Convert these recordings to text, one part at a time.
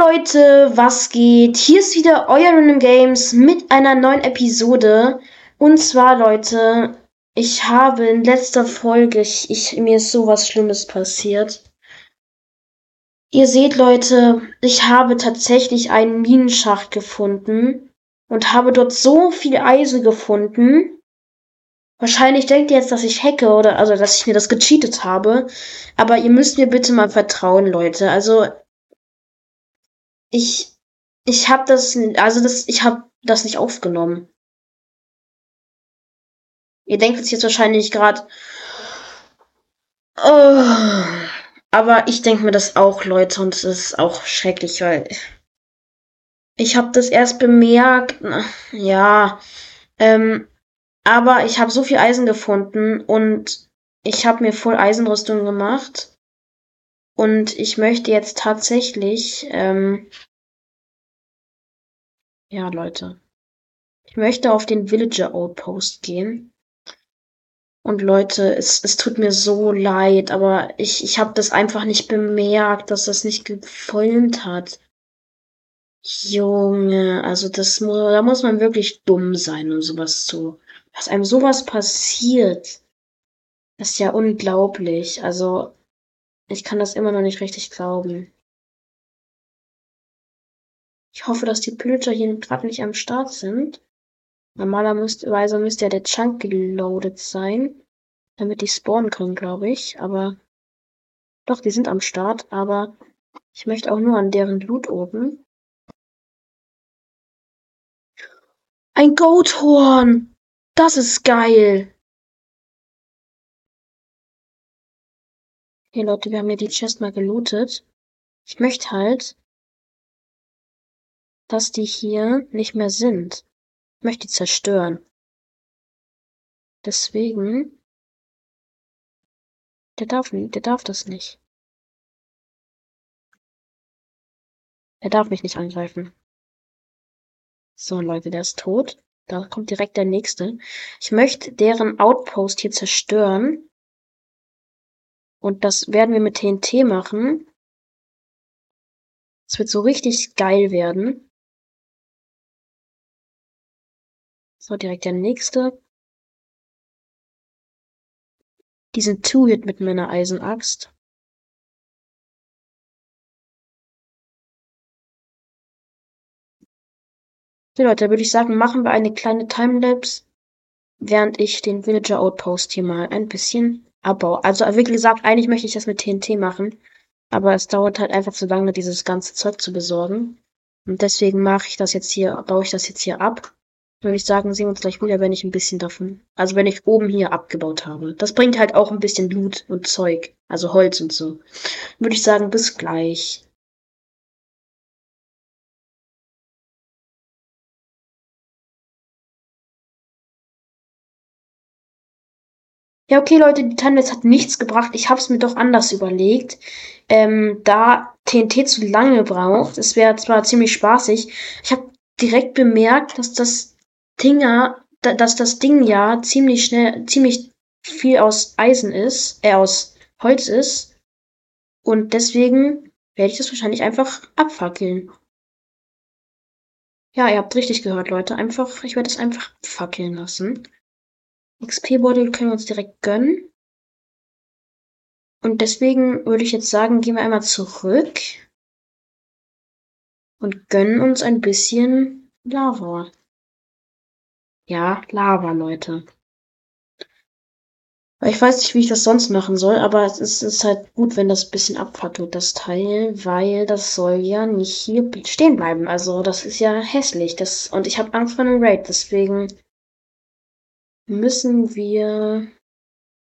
Leute, was geht? Hier ist wieder euer Random Games mit einer neuen Episode. Und zwar, Leute, ich habe in letzter Folge, ich, ich, mir ist sowas Schlimmes passiert. Ihr seht, Leute, ich habe tatsächlich einen Minenschacht gefunden und habe dort so viel Eisen gefunden. Wahrscheinlich denkt ihr jetzt, dass ich hacke oder also dass ich mir das gecheatet habe. Aber ihr müsst mir bitte mal vertrauen, Leute. Also ich, ich habe das, also das, ich habe das nicht aufgenommen. Ihr denkt jetzt wahrscheinlich gerade, oh, aber ich denke mir das auch, Leute, und es ist auch schrecklich, weil ich habe das erst bemerkt, ja, ähm, aber ich habe so viel Eisen gefunden und ich habe mir voll Eisenrüstung gemacht und ich möchte jetzt tatsächlich, ähm, ja, Leute. Ich möchte auf den Villager Outpost gehen. Und Leute, es, es tut mir so leid, aber ich, ich habe das einfach nicht bemerkt, dass das nicht gefilmt hat. Junge, also das muss, da muss man wirklich dumm sein, um sowas zu, dass einem sowas passiert. Das ist ja unglaublich. Also, ich kann das immer noch nicht richtig glauben. Ich hoffe, dass die Pillager hier gerade nicht am Start sind. Normalerweise müsste ja der Chunk geloadet sein, damit die spawnen können, glaube ich. Aber doch, die sind am Start, aber ich möchte auch nur an deren Loot oben. Ein Goathorn! Das ist geil! Okay, Leute, wir haben ja die Chest mal gelootet. Ich möchte halt, dass die hier nicht mehr sind. Ich möchte die zerstören. Deswegen, der darf, der darf das nicht. Er darf mich nicht angreifen. So, Leute, der ist tot. Da kommt direkt der nächste. Ich möchte deren Outpost hier zerstören. Und das werden wir mit TNT machen. Es wird so richtig geil werden. So, direkt der nächste. Diesen Two-Hit mit meiner Eisenaxt. Okay, Leute, würde ich sagen, machen wir eine kleine Timelapse, während ich den Villager Outpost hier mal ein bisschen Abbau. Also wie gesagt, eigentlich möchte ich das mit TNT machen, aber es dauert halt einfach zu lange, dieses ganze Zeug zu besorgen. Und deswegen mache ich das jetzt hier, baue ich das jetzt hier ab. Würde ich sagen, sehen wir uns gleich wieder, wenn ich ein bisschen davon, also wenn ich oben hier abgebaut habe. Das bringt halt auch ein bisschen Blut und Zeug, also Holz und so. Würde ich sagen, bis gleich. Ja, okay, Leute, die Timelapse hat nichts gebracht. Ich habe es mir doch anders überlegt. Ähm, da TNT zu lange braucht, es wäre zwar ziemlich spaßig. Ich habe direkt bemerkt, dass das Ding ja, dass das Ding ja ziemlich schnell, ziemlich viel aus Eisen ist, äh, aus Holz ist. Und deswegen werde ich das wahrscheinlich einfach abfackeln. Ja, ihr habt richtig gehört, Leute. Einfach, ich werde es einfach fackeln lassen. XP-Beutel können wir uns direkt gönnen. Und deswegen würde ich jetzt sagen, gehen wir einmal zurück und gönnen uns ein bisschen Lava. Ja, Lava, Leute. Ich weiß nicht, wie ich das sonst machen soll, aber es ist, ist halt gut, wenn das bisschen abfackelt, das Teil, weil das soll ja nicht hier stehen bleiben. Also das ist ja hässlich. Das, und ich habe Angst vor einem Raid, deswegen müssen wir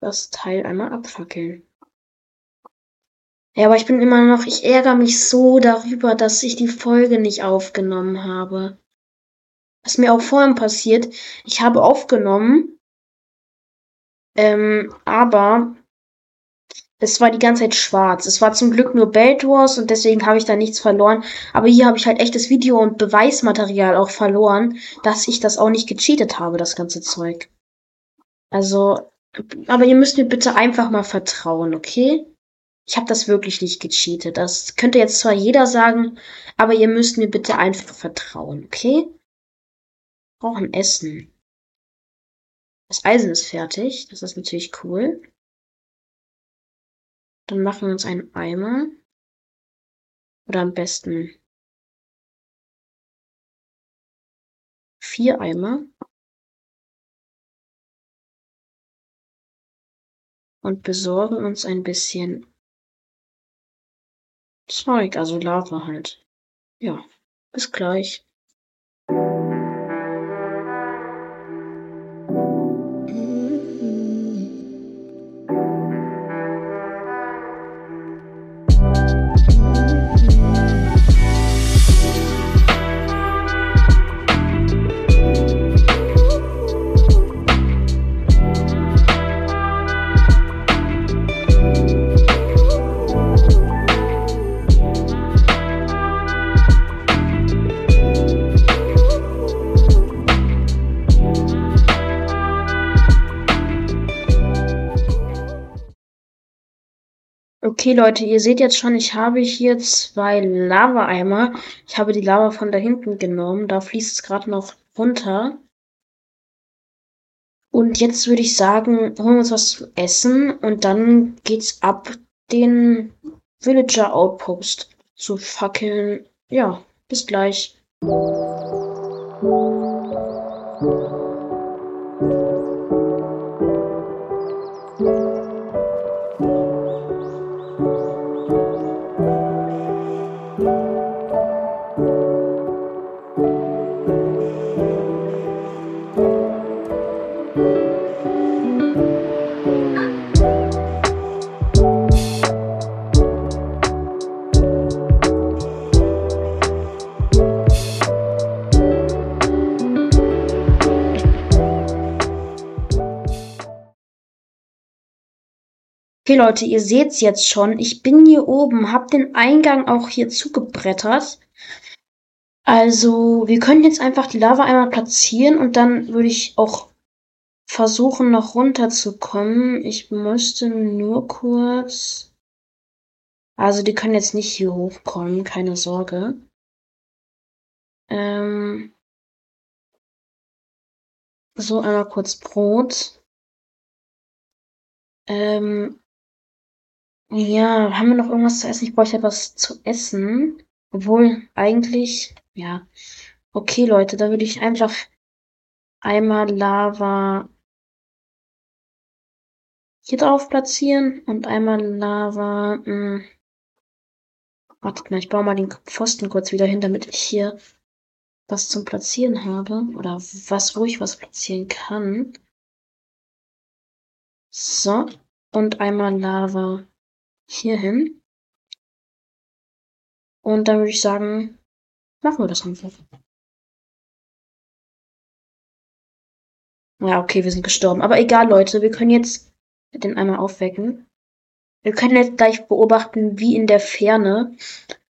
das Teil einmal abfackeln. Ja, aber ich bin immer noch, ich ärgere mich so darüber, dass ich die Folge nicht aufgenommen habe. Was mir auch vorhin passiert, ich habe aufgenommen, ähm, aber es war die ganze Zeit schwarz. Es war zum Glück nur Belt Wars und deswegen habe ich da nichts verloren. Aber hier habe ich halt echtes Video und Beweismaterial auch verloren, dass ich das auch nicht gecheatet habe, das ganze Zeug. Also, aber ihr müsst mir bitte einfach mal vertrauen, okay? Ich habe das wirklich nicht gecheatet. Das könnte jetzt zwar jeder sagen, aber ihr müsst mir bitte einfach vertrauen, okay? Brauchen Essen. Das Eisen ist fertig. Das ist natürlich cool. Dann machen wir uns einen Eimer. Oder am besten vier Eimer. Und besorgen uns ein bisschen Zeug, also Lava halt. Ja, bis gleich. Okay, Leute, ihr seht jetzt schon, ich habe hier zwei Lava-Eimer. Ich habe die Lava von da hinten genommen. Da fließt es gerade noch runter. Und jetzt würde ich sagen, holen wir uns was zu essen und dann geht's ab, den Villager Outpost zu fackeln. Ja, bis gleich. Okay, Leute, ihr seht's jetzt schon. Ich bin hier oben, hab den Eingang auch hier zugebrettert. Also, wir können jetzt einfach die Lava einmal platzieren und dann würde ich auch versuchen, noch runterzukommen. Ich müsste nur kurz. Also, die können jetzt nicht hier hochkommen, keine Sorge. Ähm. So, einmal kurz Brot. Ähm, ja, haben wir noch irgendwas zu essen? Ich bräuchte etwas zu essen. Obwohl, eigentlich, ja. Okay, Leute, da würde ich einfach einmal Lava hier drauf platzieren und einmal Lava. Mh. Hm. Wartet mal, ich baue mal den Pfosten kurz wieder hin, damit ich hier was zum Platzieren habe. Oder was, wo ich was platzieren kann. So. Und einmal Lava hier hin. Und dann würde ich sagen, machen wir das einfach. Ja, okay, wir sind gestorben. Aber egal, Leute, wir können jetzt den einmal aufwecken. Wir können jetzt gleich beobachten, wie in der Ferne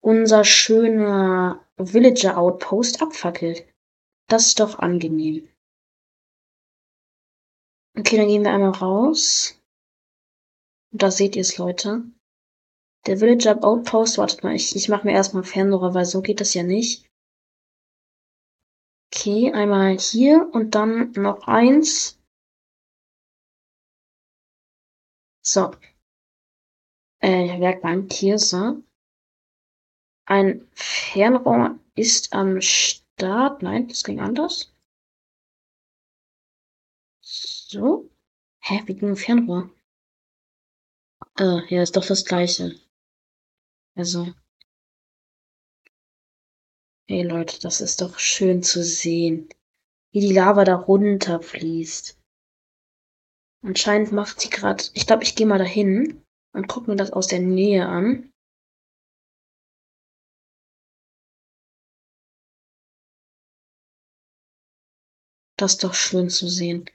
unser schöner Villager Outpost abfackelt. Das ist doch angenehm. Okay, dann gehen wir einmal raus. Und da seht ihr es, Leute. Der Villager Outpost, wartet mal, ich, ich mache mir erstmal Fernrohr, weil so geht das ja nicht. Okay, einmal hier und dann noch eins. So. Äh, Werkbank hier, so. Ein Fernrohr ist am Start. Nein, das ging anders. So. Hä, wie ging ein Fernrohr? Äh, ja, ist doch das gleiche. Also. Hey Leute, das ist doch schön zu sehen, wie die Lava da runterfließt. Anscheinend macht sie gerade. Ich glaube, ich gehe mal dahin und guck mir das aus der Nähe an. Das ist doch schön zu sehen.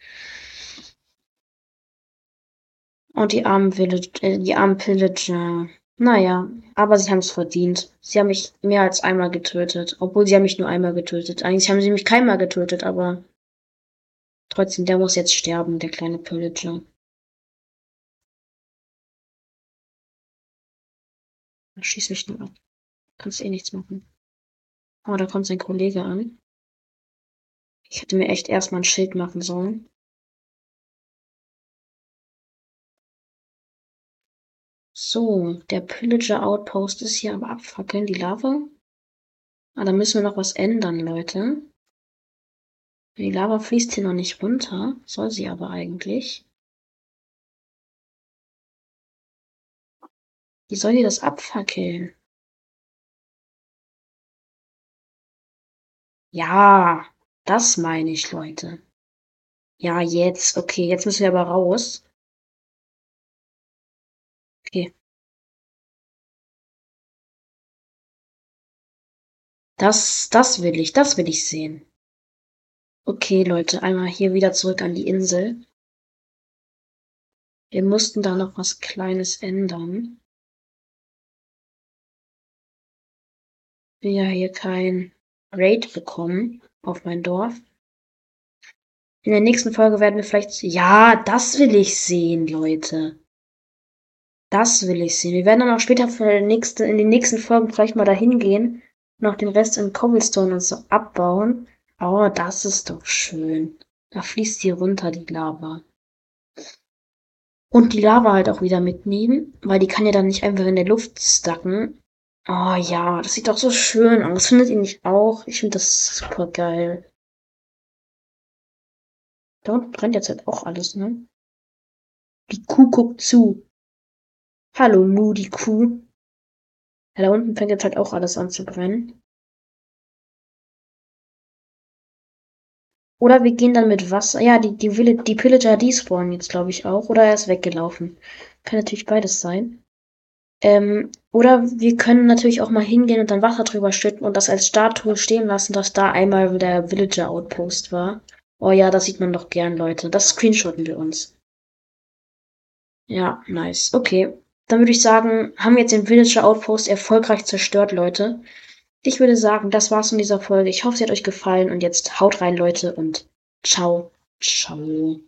Und die armen Village, äh, die armen Pillager. Naja, aber sie haben es verdient. Sie haben mich mehr als einmal getötet. Obwohl sie haben mich nur einmal getötet. Eigentlich haben sie mich keinmal getötet, aber trotzdem, der muss jetzt sterben, der kleine Pillager. schieß mich nur ab. Kannst eh nichts machen. Oh, da kommt sein Kollege an. Ich hätte mir echt erstmal ein Schild machen sollen. So, der Pillager Outpost ist hier am Abfackeln, die Lava. Ah, da müssen wir noch was ändern, Leute. Die Lava fließt hier noch nicht runter, soll sie aber eigentlich. Wie soll die das abfackeln? Ja, das meine ich, Leute. Ja, jetzt. Okay, jetzt müssen wir aber raus. Okay. Das, das will ich, das will ich sehen. Okay, Leute, einmal hier wieder zurück an die Insel. Wir mussten da noch was Kleines ändern. Wir ja hier kein Raid bekommen auf mein Dorf. In der nächsten Folge werden wir vielleicht. Ja, das will ich sehen, Leute. Das will ich sehen. Wir werden dann auch später für nächste, in den nächsten Folgen vielleicht mal dahin gehen, noch den Rest in Cobblestone und so abbauen. Oh, das ist doch schön. Da fließt hier runter die Lava. Und die Lava halt auch wieder mitnehmen, weil die kann ja dann nicht einfach in der Luft stacken. Oh ja, das sieht doch so schön aus. Findet ihr nicht auch? Ich finde das super geil. Da unten brennt jetzt halt auch alles, ne? Die Kuh guckt zu. Hallo, Moody Kuh. Ja, da unten fängt jetzt halt auch alles an zu brennen. Oder wir gehen dann mit Wasser. Ja, die, die, die Pillager, die spawnen jetzt, glaube ich, auch. Oder er ist weggelaufen. Kann natürlich beides sein. Ähm, oder wir können natürlich auch mal hingehen und dann Wasser drüber schütten und das als Statue stehen lassen, dass da einmal der Villager Outpost war. Oh ja, das sieht man doch gern, Leute. Das screenshotten wir uns. Ja, nice. Okay. Dann würde ich sagen, haben wir jetzt den Villager Outpost erfolgreich zerstört, Leute. Ich würde sagen, das war's in dieser Folge. Ich hoffe, sie hat euch gefallen und jetzt haut rein, Leute, und ciao, ciao.